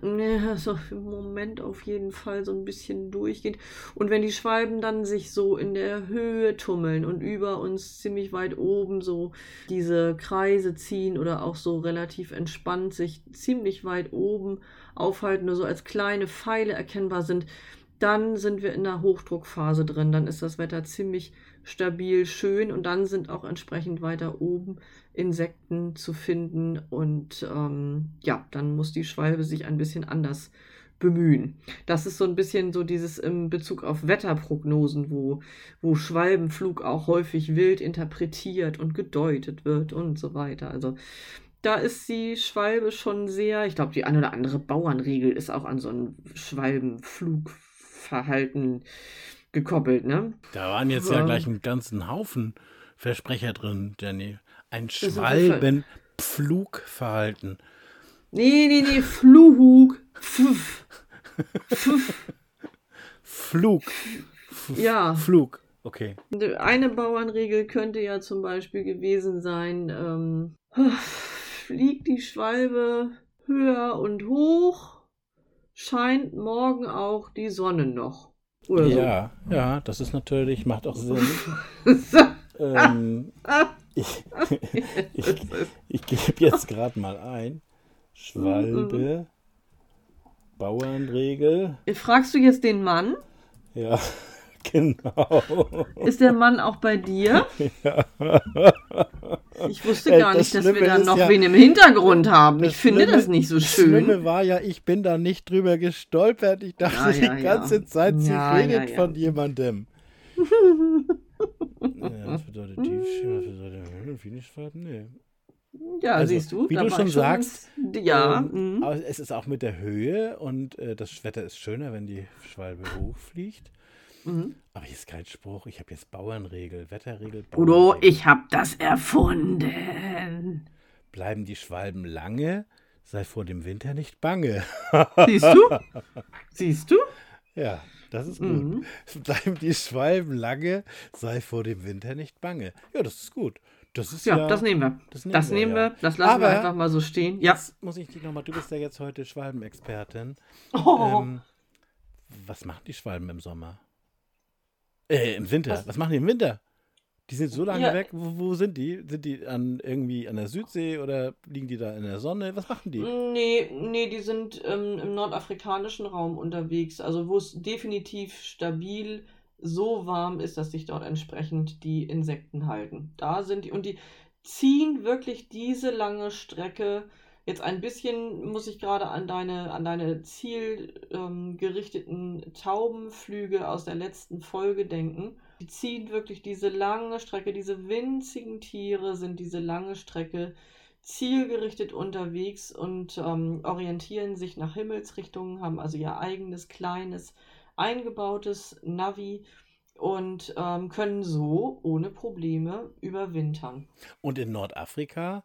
Ne, also im Moment auf jeden Fall so ein bisschen durchgehend. Und wenn die Schwalben dann sich so in der Höhe tummeln und über uns ziemlich weit oben so diese Kreise ziehen oder auch so relativ entspannt sich ziemlich weit oben aufhalten, nur so als kleine Pfeile erkennbar sind, dann sind wir in der Hochdruckphase drin. Dann ist das Wetter ziemlich stabil, schön und dann sind auch entsprechend weiter oben Insekten zu finden und ähm, ja, dann muss die Schwalbe sich ein bisschen anders bemühen. Das ist so ein bisschen so dieses im Bezug auf Wetterprognosen, wo, wo Schwalbenflug auch häufig wild interpretiert und gedeutet wird und so weiter. Also da ist die Schwalbe schon sehr, ich glaube, die eine oder andere Bauernregel ist auch an so ein Schwalbenflugverhalten gekoppelt, ne? Da waren jetzt ja Ja. gleich einen ganzen Haufen Versprecher drin, Jenny. Ein Schwalbenpflugverhalten. Nee, nee, nee, Fluhug. Pfiff. Pfiff. Flug. Ja. Flug. Okay. Eine Bauernregel könnte ja zum Beispiel gewesen sein, ähm, fliegt die Schwalbe höher und hoch, scheint morgen auch die Sonne noch. Oder ja, ja, das ist natürlich, macht auch Sinn. ähm, ich ich, ich gebe jetzt gerade mal ein. Schwalbe, Bauernregel. Fragst du jetzt den Mann? Ja, genau. Ist der Mann auch bei dir? Ja. Ich wusste gar das nicht, dass wir Schlimme da ist noch ja- wen im Hintergrund haben. Ich Das finde Schlimme- das nicht so Das schön. Schlimme war ja, ich bin da nicht drüber gestolpert. Ich dachte Ja, die ganze Zeit, sie redet von jemandem. ja, was bedeutet Tiefschwimmen? Was bedeutet Finischfarben? Nee. Ja, Also, siehst du. wie da du schon sagst, Ja. Ähm, mhm. aber es ist auch mit der Höhe und äh, das Wetter ist schöner, wenn die Schwalbe hochfliegt. Mhm. Aber hier ist kein Spruch. Ich habe jetzt Bauernregel, Wetterregel. Udo, Bauernregel. ich hab das erfunden. Bleiben die Schwalben lange, sei vor dem Winter nicht bange. Siehst du? Siehst du? Ja, das ist gut. Mhm. Bleiben die Schwalben lange, sei vor dem Winter nicht bange. Ja, das ist gut. Das ist ja. Ja, das nehmen wir. das Das nehmen nehmen, wir, wir. ja. Das lassen wir Aber- einfach mal so stehen. Ja. Jetzt muss ich dich nochmal, du bist ja jetzt heute Schwalbenexpertin. Oh. Ähm, was machen die Schwalben im Sommer? Äh, im Winter. Was, Was- machen die im Winter? Die sind so lange Ja. weg. Wo, wo sind die? Sind die an irgendwie an der Südsee oder liegen die da in der Sonne? Was machen die? Nee, nee, die sind ähm, im nordafrikanischen Raum unterwegs, also wo es definitiv stabil so warm ist, dass sich dort entsprechend die Insekten halten. Da sind die und die ziehen wirklich diese lange Strecke. Jetzt ein bisschen muss ich gerade an deine, an deine zielgerichteten ähm, Taubenflüge aus der letzten Folge denken. Die ziehen wirklich diese lange Strecke, diese winzigen Tiere sind diese lange Strecke zielgerichtet unterwegs und ähm, orientieren sich nach Himmelsrichtungen, haben also ihr eigenes kleines eingebautes Navi und ähm, können so ohne Probleme überwintern. Und in Nordafrika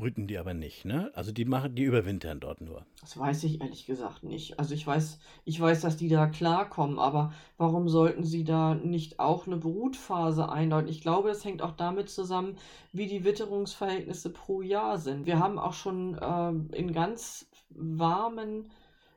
brüten die aber nicht, ne? Also die machen, die überwintern dort nur. Das weiß ich ehrlich gesagt nicht. Also ich weiß, ich weiß, dass die da klarkommen, aber warum sollten sie da nicht auch eine Brutphase einläuten? Ich glaube, das hängt auch damit zusammen, wie die Witterungsverhältnisse pro Jahr sind. Wir haben auch schon ähm, in ganz warmen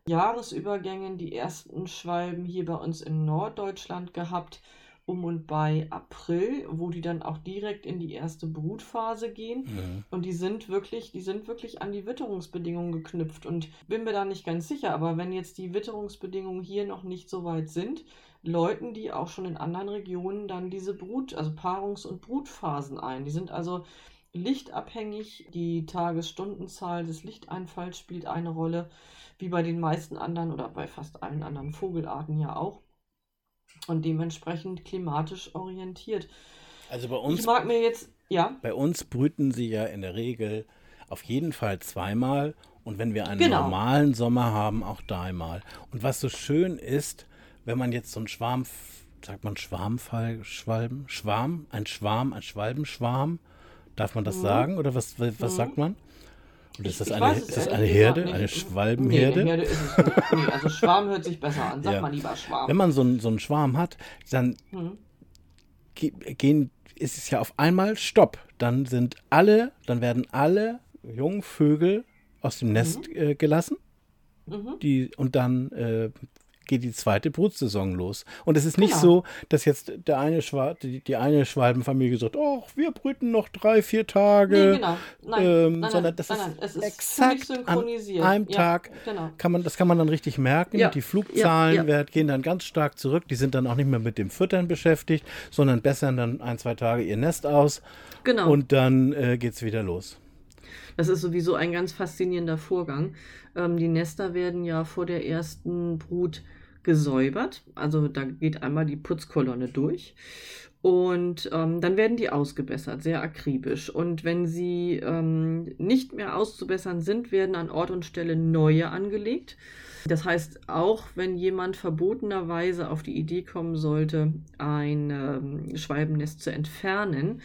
Jahresübergängen die ersten Schwalben hier bei uns in Norddeutschland gehabt, um und bei April, wo die dann auch direkt in die erste Brutphase gehen. Mhm. Und die sind wirklich, die sind wirklich an die Witterungsbedingungen geknüpft. Und bin mir da nicht ganz sicher, aber wenn jetzt die Witterungsbedingungen hier noch nicht so weit sind, läuten die auch schon in anderen Regionen dann diese Brut, also Paarungs- und Brutphasen ein. Die sind also lichtabhängig. Die Tagesstundenzahl des Lichteinfalls spielt eine Rolle, wie bei den meisten anderen oder bei fast allen anderen Vogelarten ja auch. Und dementsprechend klimatisch orientiert. Also bei Ich uns, mag mir jetzt, ja, bei uns brüten sie ja in der Regel auf jeden Fall zweimal und wenn wir einen Genau. normalen Sommer haben, auch dreimal. Und was so schön ist, wenn man jetzt so einen Schwarm, sagt man Schwarmfall, Schwalben, Schwarm, ein Schwarm, ein Schwalbenschwarm, darf man das Mhm. sagen oder was, was Mhm. sagt man? Und ist das Ich eine, ist das eine Herde, eine Nee, Schwalbenherde? eine Herde ist es nicht. Nee, also Schwarm hört sich besser an. Sag Ja. mal lieber Schwarm. Wenn man so einen, so einen Schwarm hat, dann Hm. ge- gehen, ist es ja auf einmal Stopp. Dann sind alle, dann werden alle jungen Vögel aus dem Nest äh, gelassen. Mhm. Die, und dann äh, geht die zweite Brutsaison los. Und es ist nicht Genau. so, dass jetzt der eine Schwa die, die eine Schwalbenfamilie sagt, oh, wir brüten noch drei, vier Tage. Nee, genau. Nein, ähm, nein, sondern das nein, ist ist exakt völlig an synchronisiert. einem Ja, Tag Genau. kann man, das kann man dann richtig merken. Ja, Die Flugzahlen ja, gehen dann ganz stark zurück. Die sind dann auch nicht mehr mit dem Füttern beschäftigt, sondern bessern dann ein, zwei Tage ihr Nest aus Genau. und dann äh, geht es wieder los. Das ist sowieso ein ganz faszinierender Vorgang. Ähm, die Nester werden ja vor der ersten Brut gesäubert. Also da geht einmal die Putzkolonne durch. Und ähm, dann werden die ausgebessert, sehr akribisch. Und wenn sie ähm, nicht mehr auszubessern sind, werden an Ort und Stelle neue angelegt. Das heißt, auch wenn jemand verbotenerweise auf die Idee kommen sollte, ein ähm, Schwalbennest zu entfernen,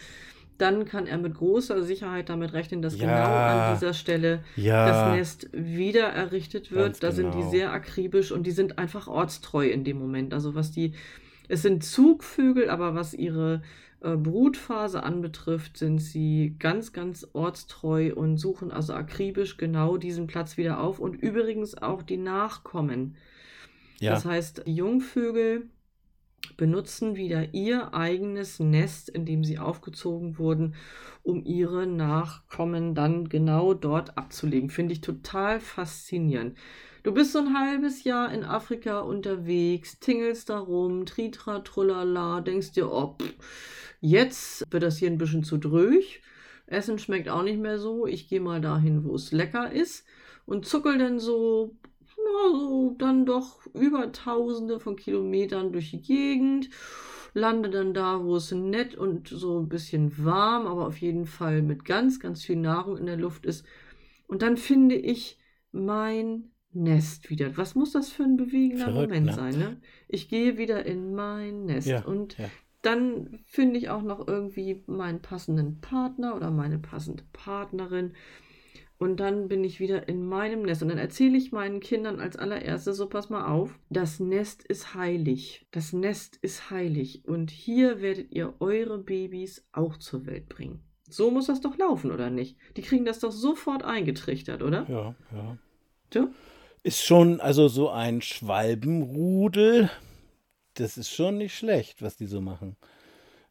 dann kann er mit großer Sicherheit damit rechnen, dass Ja. genau an dieser Stelle Ja, das Nest wieder errichtet wird. Da sind die genau. sehr akribisch und die sind einfach ortstreu in dem Moment. Also was die, es sind Zugvögel, aber was ihre äh, Brutphase anbetrifft, sind sie ganz, ganz ortstreu und suchen also akribisch genau diesen Platz wieder auf und übrigens auch die Nachkommen. Ja. Das heißt, die Jungvögel benutzen wieder ihr eigenes Nest, in dem sie aufgezogen wurden, um ihre Nachkommen dann genau dort abzulegen. Finde ich total faszinierend. Du bist so ein halbes Jahr in Afrika unterwegs, tingelst da rum, tritra, trullala, denkst dir, oh, pff, jetzt wird das hier ein bisschen zu dröch. Essen schmeckt auch nicht mehr so. Ich gehe mal dahin, wo es lecker ist und zuckel dann so na, so dann doch über tausende von Kilometern durch die Gegend, lande dann da, wo es nett und so ein bisschen warm, aber auf jeden Fall mit ganz, ganz viel Nahrung in der Luft ist. Und dann finde ich mein Nest wieder. Was muss das für ein bewegender Verrückt, Moment ne? sein, ne? Ich gehe wieder in mein Nest Ja, und ja. dann finde ich auch noch irgendwie meinen passenden Partner oder meine passende Partnerin. Und dann bin ich wieder in meinem Nest. Und dann erzähle ich meinen Kindern als allererstes, so pass mal auf, das Nest ist heilig. Das Nest ist heilig. Und hier werdet ihr eure Babys auch zur Welt bringen. So muss das doch laufen, oder nicht? Die kriegen das doch sofort eingetrichtert, oder? Ja, ja. Du? Ist schon, also so ein Schwalbenrudel, das ist schon nicht schlecht, was die so machen.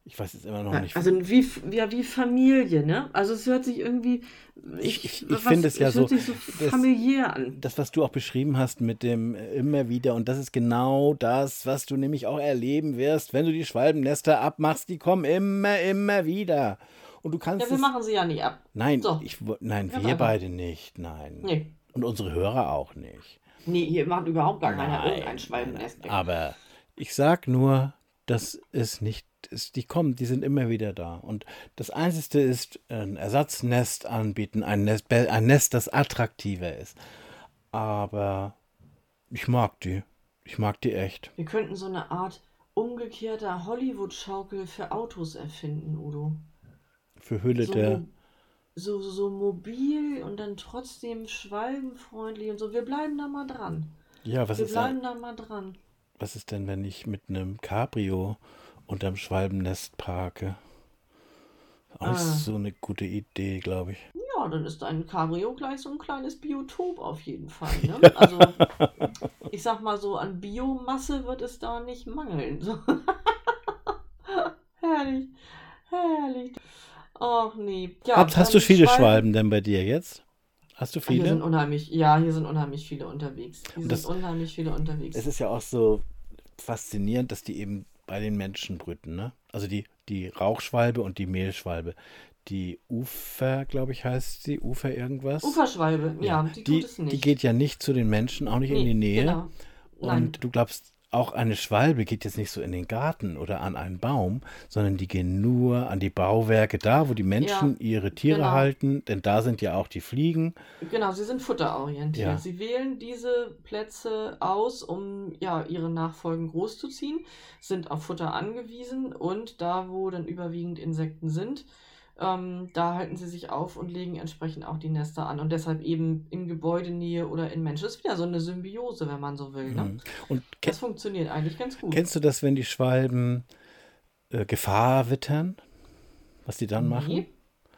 Ich weiß jetzt immer noch Ja, nicht. also wie, ja, wie Familie, ne? Also es hört sich irgendwie. Ich- ich- ich finde es ja so, sich so das- familiär an. das, was du auch beschrieben hast mit dem äh, immer wieder, und das ist genau das, was du nämlich auch erleben wirst, wenn du die Schwalbennester abmachst, die kommen immer, immer wieder. Und du kannst Ja, wir machen sie ja nicht ab. Nein, So. ich, nein, Ganz wir einfach. beide nicht, nein. Nee. Und unsere Hörer auch nicht. Nee, hier macht überhaupt gar keiner irgendein Schwalbennest weg. Aber ich sag nur, dass es nicht ist. Die kommen, die sind immer wieder da. Und das Einzige ist, ein Ersatznest anbieten, ein Nest, ein Nest, das attraktiver ist. Aber ich mag die. Ich mag die echt. Wir könnten so eine Art umgekehrter Hollywood-Schaukel für Autos erfinden, Udo. So, Verhüllte. mo- so, so mobil und dann trotzdem schwalbenfreundlich und so. Wir bleiben da mal dran. Ja, was Wir ist, bleiben denn, da mal dran. was ist denn, wenn ich mit einem Cabrio unterm Schwalbennest parke? Auch nicht Ah. so eine gute Idee, glaube ich. Ja, dann ist ein Cabrio gleich so ein kleines Biotop auf jeden Fall. Ne? Also, ich sag mal so, an Biomasse wird es da nicht mangeln. So. herrlich, herrlich. Ach nee. Ja, hast, hast du viele Schwalben denn bei dir jetzt? Hast du Hier sind viele? unheimlich, ja, hier sind unheimlich viele unterwegs. Hier das- sind unheimlich viele unterwegs. Es ist ja auch so faszinierend, dass die eben bei den Menschen brüten, ne? Also die, die Rauchschwalbe und die Mehlschwalbe. Die Ufer, glaube ich, heißt sie, Ufer irgendwas. Uferschwalbe, ja, die, die, tut es nicht. die geht ja nicht zu den Menschen, auch nicht in Nee, die Nähe. Genau. Nein. Und du glaubst, auch eine Schwalbe geht jetzt nicht so in den Garten oder an einen Baum, sondern die gehen nur an die Bauwerke, da wo die Menschen ihre Tiere genau. halten, denn da sind ja auch die Fliegen. Genau, sie sind futterorientiert. Ja. Sie wählen diese Plätze aus, um ja ihre Nachfolgen großzuziehen, sind auf Futter angewiesen und da, wo dann überwiegend Insekten sind, ähm, da halten sie sich auf und legen entsprechend auch die Nester an und deshalb eben in Gebäudenähe oder in Menschen. Das ist wieder so eine Symbiose, wenn man so will. Ne? Mhm. Und Das funktioniert eigentlich ganz gut. kennst du das, wenn die Schwalben äh, Gefahr wittern? Was die dann machen? Nee.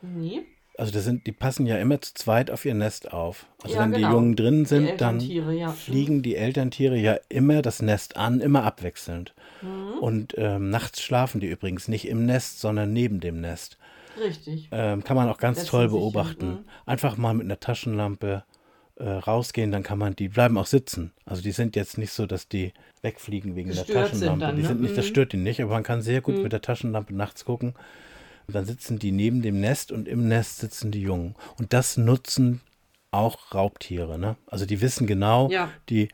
Nee. Also das sind, die passen ja immer zu zweit auf ihr Nest auf. Also Ja, wenn genau. die Jungen drin sind, dann ja. fliegen die Elterntiere ja immer das Nest an, immer abwechselnd. Mhm. Und ähm, nachts schlafen die übrigens nicht im Nest, sondern neben dem Nest. Richtig. Ähm, kann man auch ganz Setzen toll beobachten. mhm. Einfach mal mit einer Taschenlampe äh, rausgehen, dann kann man, die bleiben auch sitzen. Also die sind jetzt nicht so, dass die wegfliegen wegen der Gestört sind Taschenlampe. dann, die ne? sind nicht, das Mhm. stört die nicht, aber man kann sehr gut Mhm. mit der Taschenlampe nachts gucken. Und dann sitzen die neben dem Nest und im Nest sitzen die Jungen. Und das nutzen auch Raubtiere. Ne? Also die wissen genau, Ja. die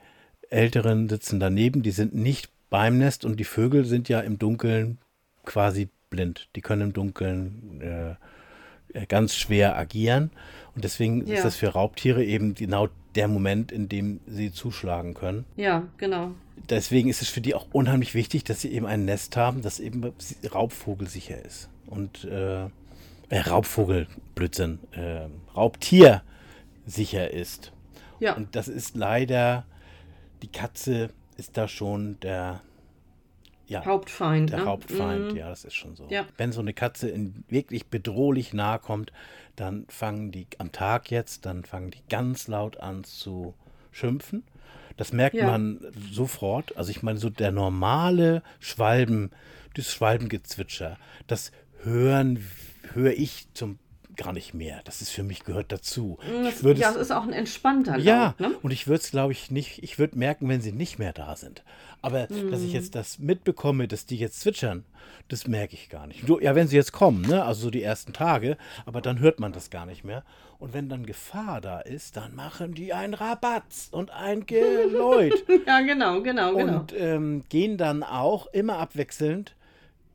Älteren sitzen daneben, die sind nicht beim Nest und die Vögel sind ja im Dunkeln quasi blind. Die können im Dunkeln äh, äh, ganz schwer agieren. Und deswegen Ja. ist das für Raubtiere eben genau der Moment, in dem sie zuschlagen können. Ja, genau. Deswegen ist es für die auch unheimlich wichtig, dass sie eben ein Nest haben, das eben raubvogelsicher ist. Und äh, äh, Raubvogel, Blödsinn, äh, Raubtier sicher ist. Ja. Und das ist leider, die Katze ist da schon der, ja, Hauptfeind. der ne? Hauptfeind, Mhm. ja, das ist schon so. Ja. Wenn so eine Katze in wirklich bedrohlich nahe kommt, dann fangen die am Tag jetzt, dann fangen die ganz laut an zu schimpfen. Das merkt Ja. man sofort. Also ich meine, so der normale Schwalben, das Schwalbengezwitscher, das hören, höre ich zum gar nicht mehr. Das ist für mich gehört dazu. Ich würde ja, es- ist auch ein entspannter ja, Laut, ne? und ich würde es, glaube ich, nicht, ich würde merken, wenn sie nicht mehr da sind. Aber dass Mhm. ich jetzt das mitbekomme, dass die jetzt zwitschern, das merke ich gar nicht. Ja, wenn sie jetzt kommen, ne? also so die ersten Tage, aber dann hört man das gar nicht mehr. Und wenn dann Gefahr da ist, dann machen die einen Rabatz und ein Geläut. Ja, genau, genau, genau. und ähm, gehen dann auch immer abwechselnd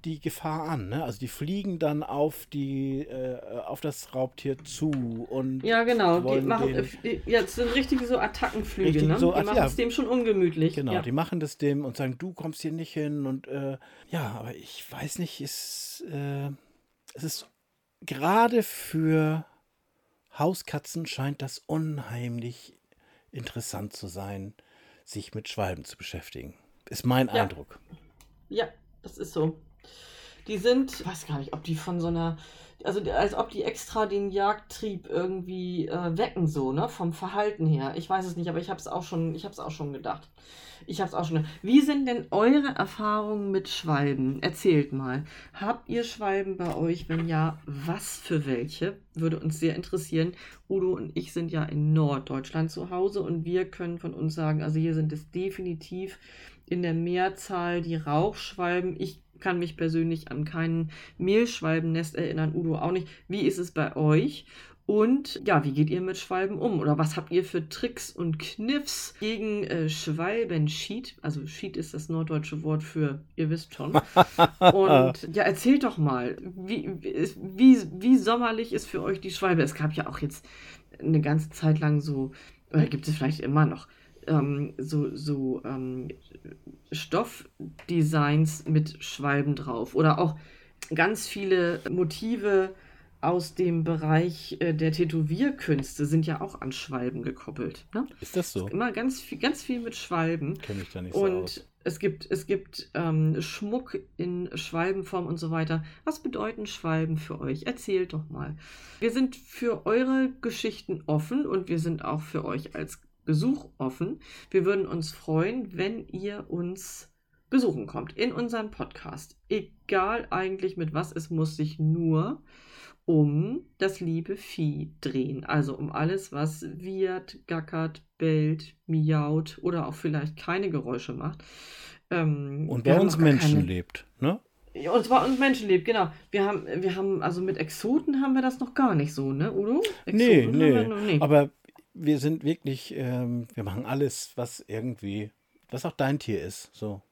die Gefahr an. Ne? Also die fliegen dann auf die äh, auf das Raubtier zu und ja, genau. Die machen, den- äh, ja, das sind richtige so Attackenflüge, Richtig ne? so, die ach, machen ja. es dem schon ungemütlich. Genau, ja. die machen das dem und sagen, du kommst hier nicht hin und äh, ja, aber ich weiß nicht, es, äh, es ist gerade für Hauskatzen scheint das unheimlich interessant zu sein, sich mit Schwalben zu beschäftigen. Ist mein Ja. Eindruck. Ja, das ist so. Die sind, ich weiß gar nicht, ob die von so einer, also als ob die extra den Jagdtrieb irgendwie äh, wecken, so, ne? Vom Verhalten her. Ich weiß es nicht, aber ich habe es auch schon, ich habe es auch schon gedacht. Ich habe es auch schon. Wie sind denn eure Erfahrungen mit Schwalben? Erzählt mal. Habt ihr Schwalben bei euch? Wenn ja, was für welche? Würde uns sehr interessieren. Udo und ich sind ja in Norddeutschland zu Hause und wir können von uns sagen, also hier sind es definitiv in der Mehrzahl die Rauchschwalben. Ich kann mich persönlich an kein Mehlschwalbennest erinnern, Udo auch nicht. Wie ist es bei euch? Und ja, wie geht ihr mit Schwalben um? Oder was habt ihr für Tricks und Kniffs gegen äh, Schwalbenschied? Also Schied ist das norddeutsche Wort für, ihr wisst schon. Und ja, erzählt doch mal, wie, wie, wie sommerlich ist für euch die Schwalbe? Es gab ja auch jetzt eine ganze Zeit lang so, oder gibt es vielleicht immer noch, ähm, so, so ähm, Stoffdesigns mit Schwalben drauf. Oder auch ganz viele Motive aus dem Bereich äh, der Tätowierkünste sind ja auch an Schwalben gekoppelt. Ne? Ist das so? Immer ganz viel, ganz viel mit Schwalben. Kenne ich da nicht so Und aus. es gibt, es gibt ähm, Schmuck in Schwalbenform und so weiter. Was bedeuten Schwalben für euch? Erzählt doch mal. Wir sind für eure Geschichten offen und wir sind auch für euch als Besuch offen. Wir würden uns freuen, wenn ihr uns besuchen kommt in unseren Podcast. Egal eigentlich mit was, es muss sich nur um das liebe Vieh drehen. Also um alles, was wiehert, gackert, bellt, miaut oder auch vielleicht keine Geräusche macht. Ähm, Und bei uns Menschen keine- lebt, ne? Ja, Und zwar uns Menschen lebt, genau. Wir haben, wir haben, also mit Exoten haben wir das noch gar nicht so, ne, Udo? Nee, Exoten nee. wir noch nicht. Aber wir sind wirklich, ähm, wir machen alles, was irgendwie, was auch dein Tier ist. So,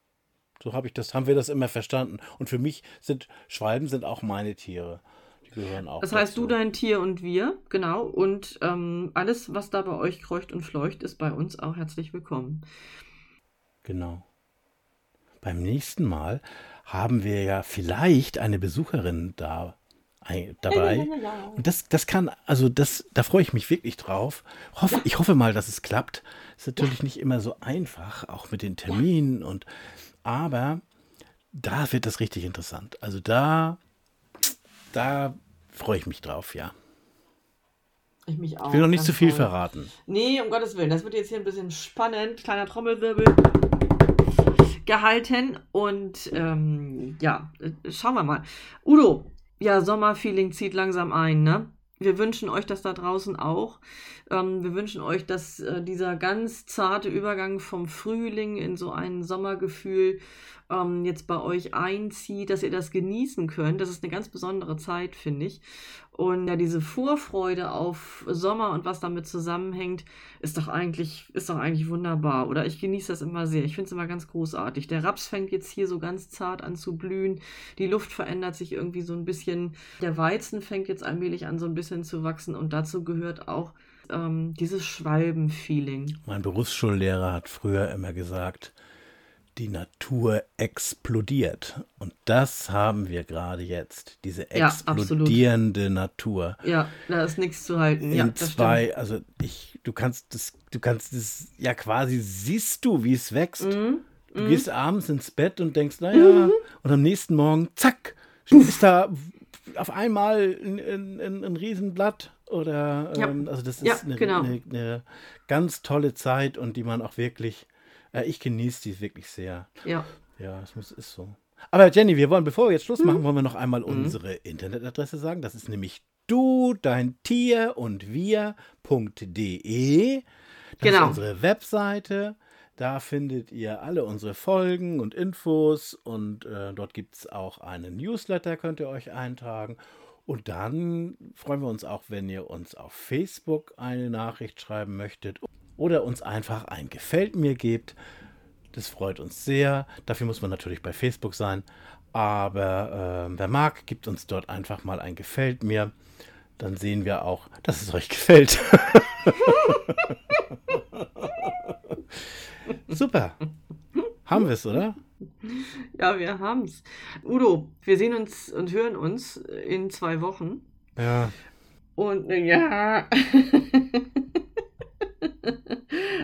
so habe ich das, haben wir das immer verstanden. Und für mich sind Schwalben sind auch meine Tiere. Die gehören auch. Das heißt, dazu. du, dein Tier und wir, genau. Und ähm, alles, was da bei euch kreucht und fleucht, ist bei uns auch herzlich willkommen. Genau. Beim nächsten Mal haben wir ja vielleicht eine Besucherin da dabei. Und das, das kann, also das, da freue ich mich wirklich drauf. Hoffe, Ich hoffe mal, dass es klappt. Ist natürlich nicht immer so einfach, auch mit den Terminen und aber da wird das richtig interessant. Also da, da freue ich mich drauf, ja. Ich mich auch. Ich will noch nicht zu viel toll. verraten. Nee, um Gottes Willen. Das wird jetzt hier ein bisschen spannend. Kleiner Trommelwirbel gehalten. Und ähm, ja, äh, schauen wir mal. Udo, ja, Sommerfeeling zieht langsam ein, ne? Wir wünschen euch das da draußen auch. Ähm, wir wünschen euch, dass äh, dieser ganz zarte Übergang vom Frühling in so ein Sommergefühl ähm, jetzt bei euch einzieht, dass ihr das genießen könnt. Das ist eine ganz besondere Zeit, finde ich. Und ja, diese Vorfreude auf Sommer und was damit zusammenhängt, ist doch eigentlich, ist doch eigentlich wunderbar. Oder ich genieße das immer sehr. Ich finde es immer ganz großartig. Der Raps fängt jetzt hier so ganz zart an zu blühen. Die Luft verändert sich irgendwie so ein bisschen. Der Weizen fängt jetzt allmählich an, so ein bisschen zu wachsen. Und dazu gehört auch ähm, dieses Schwalben-Feeling. Mein Berufsschullehrer hat früher immer gesagt, die Natur explodiert. Und das haben wir gerade jetzt. Diese Ja, explodierende Natur. Ja, da ist nichts zu halten. In ja, zwei, also ich, du kannst das, du kannst das, ja quasi siehst du, wie es wächst. stimmt. Mhm. Du mhm. gehst abends ins Bett und denkst, naja, mhm. und am nächsten Morgen, zack, ist da auf einmal ein, ein, ein Riesenblatt oder ja. ähm, also das ist ja, eine, genau. eine, eine, ganz tolle Zeit und die man auch wirklich, äh, ich genieße die wirklich sehr. Ja. Ja, es muss, ist so. Aber Jenny, wir wollen, bevor wir jetzt Schluss machen, mhm. wollen wir noch einmal mhm. unsere Internetadresse sagen. Das ist nämlich du, dein Tier und wir.de. Das genau. ist unsere Webseite. Da findet ihr alle unsere Folgen und Infos und äh, dort gibt es auch einen Newsletter, könnt ihr euch eintragen. Und dann freuen wir uns auch, wenn ihr uns auf Facebook eine Nachricht schreiben möchtet oder uns einfach ein Gefällt mir gebt. Das freut uns sehr. Dafür muss man natürlich bei Facebook sein. Aber äh, wer mag, gibt uns dort einfach mal ein Gefällt mir. Dann sehen wir auch, dass es euch gefällt. Super. Haben wir es, oder? Ja, wir haben es. Udo, wir sehen uns und hören uns in zwei Wochen. Ja. Und ja.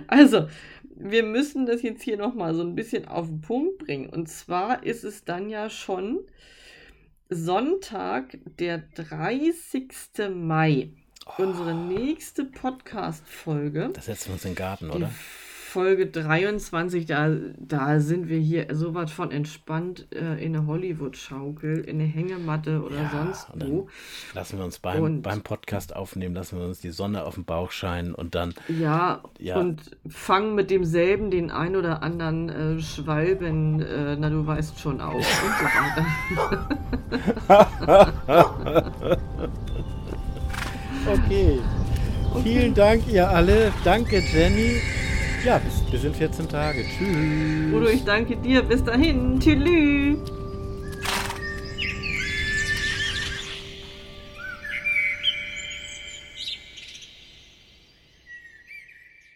also, wir müssen das jetzt hier nochmal so ein bisschen auf den Punkt bringen. Und zwar ist es dann ja schon Sonntag, der 30. Mai. Oh. Unsere nächste Podcast-Folge. Da setzen wir uns in den Garten, oder? Folge 23, da, da sind wir hier so was von entspannt äh, in eine Hollywood-Schaukel, in eine Hängematte oder ja, sonst wo. Lassen wir uns beim, beim Podcast aufnehmen, lassen wir uns die Sonne auf den Bauch scheinen und dann. Ja, ja. und fangen mit demselben den ein oder anderen äh, Schwalben, äh, na du weißt schon auf und so weiter. okay. Okay. Vielen Dank, ihr alle. Danke, Jenny. Ja, bis, bis in 14 Tage. Tschüss. Udo, ich danke dir. Bis dahin. Tschüss.